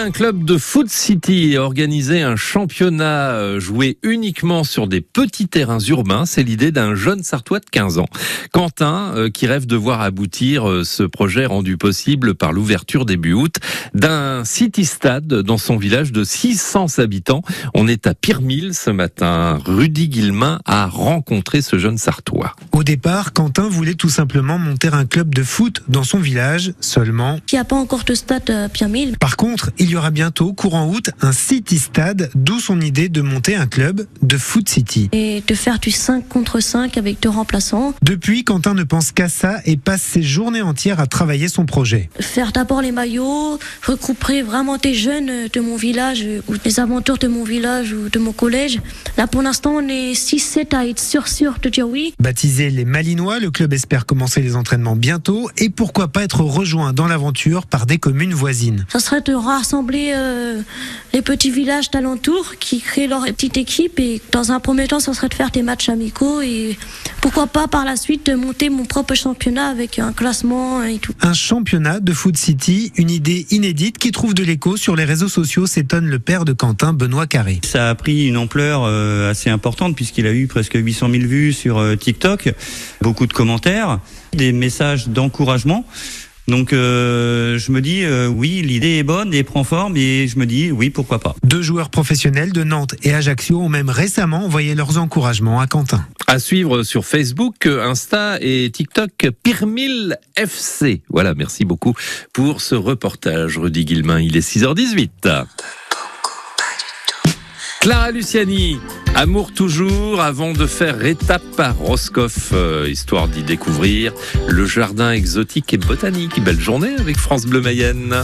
un club de Foot City et organiser un championnat euh, joué uniquement sur des petits terrains urbains, c'est l'idée d'un jeune Sartois de 15 ans. Quentin, euh, qui rêve de voir aboutir euh, ce projet rendu possible par l'ouverture début août d'un City Stade dans son village de 600 habitants. On est à Pirmille ce matin. Rudy Guillemin a rencontré ce jeune Sartois. Au départ, Quentin voulait tout simplement monter un club de foot dans son village, seulement. Il n'y a pas encore de stade à Pirmille. Par contre, il y aura bientôt, courant août, un City Stade, d'où son idée de monter un club de Foot City. Et de faire du 5 contre 5 avec deux remplaçants. Depuis, Quentin ne pense qu'à ça et passe ses journées entières à travailler son projet. Faire d'abord les maillots, recouper vraiment des jeunes de mon village ou des aventures de mon village ou de mon collège. Là, pour l'instant, on est 6-7 à être sûr sûr de dire oui. Baptisé les Malinois, le club espère commencer les entraînements bientôt et pourquoi pas être rejoint dans l'aventure par des communes voisines. Ça serait de rassembler euh, les petits villages d'alentour qui créent leur petite équipe et dans un premier temps, ça serait de faire des matchs amicaux et pourquoi pas par la suite de monter mon propre championnat avec un classement et tout. Un championnat de Foot City, une idée inédite qui trouve de l'écho sur les réseaux sociaux, s'étonne le père de Quentin, Benoît Carré. Ça a pris une ampleur euh, assez importante puisqu'il a eu presque 800 000 vues sur euh, TikTok, beaucoup de commentaires, des messages d'encouragement. Donc euh, je me dis euh, oui, l'idée est bonne et prend forme et je me dis oui, pourquoi pas. Deux joueurs professionnels de Nantes et Ajaccio ont même récemment envoyé leurs encouragements à Quentin. À suivre sur Facebook, Insta et TikTok Pirmil FC. Voilà, merci beaucoup pour ce reportage, Rudy Guillemin. Il est 6h18. Clara Luciani, Amour toujours, avant de faire étape à Roscoff, euh, histoire d'y découvrir le jardin exotique et botanique. Belle journée avec France Bleu Mayenne.